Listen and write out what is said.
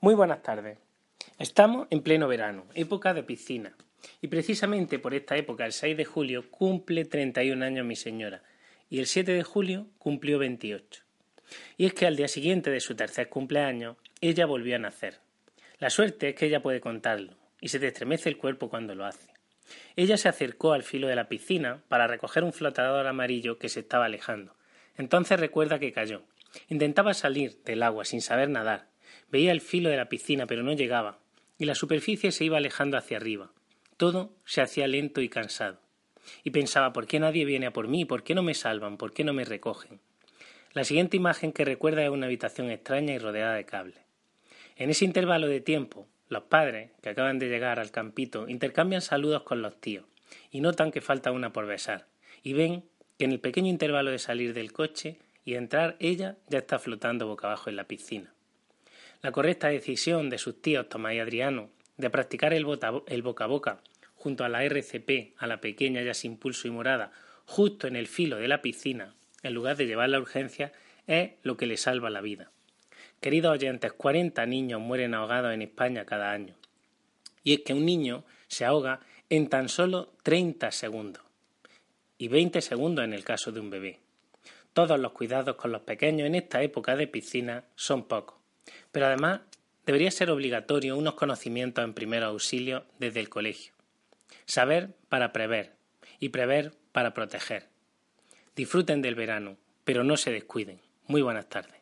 Muy buenas tardes. Estamos en pleno verano, época de piscina. Y precisamente por esta época, el 6 de julio, cumple 31 años mi señora. Y el 7 de julio cumplió 28. Y es que al día siguiente de su tercer cumpleaños, ella volvió a nacer. La suerte es que ella puede contarlo, y se te estremece el cuerpo cuando lo hace. Ella se acercó al filo de la piscina para recoger un flotador amarillo que se estaba alejando. Entonces recuerda que cayó. Intentaba salir del agua sin saber nadar, Veía el filo de la piscina, pero no llegaba, y la superficie se iba alejando hacia arriba. Todo se hacía lento y cansado. Y pensaba, ¿por qué nadie viene a por mí? ¿Por qué no me salvan? ¿Por qué no me recogen? La siguiente imagen que recuerda es una habitación extraña y rodeada de cables. En ese intervalo de tiempo, los padres, que acaban de llegar al campito, intercambian saludos con los tíos y notan que falta una por besar, y ven que en el pequeño intervalo de salir del coche y entrar ella ya está flotando boca abajo en la piscina. La correcta decisión de sus tíos Tomás y Adriano de practicar el, boca a boca junto a la RCP, a la pequeña ya sin pulso y morada, justo en el filo de la piscina, en lugar de llevar la urgencia, es lo que le salva la vida. Queridos oyentes, 40 niños mueren ahogados en España cada año. Y es que un niño se ahoga en tan solo 30 segundos. Y 20 segundos en el caso de un bebé. Todos los cuidados con los pequeños en esta época de piscina son pocos. Pero además debería ser obligatorio unos conocimientos en primer auxilio desde el colegio. Saber para prever y prever para proteger. Disfruten del verano, pero no se descuiden. Muy buenas tardes.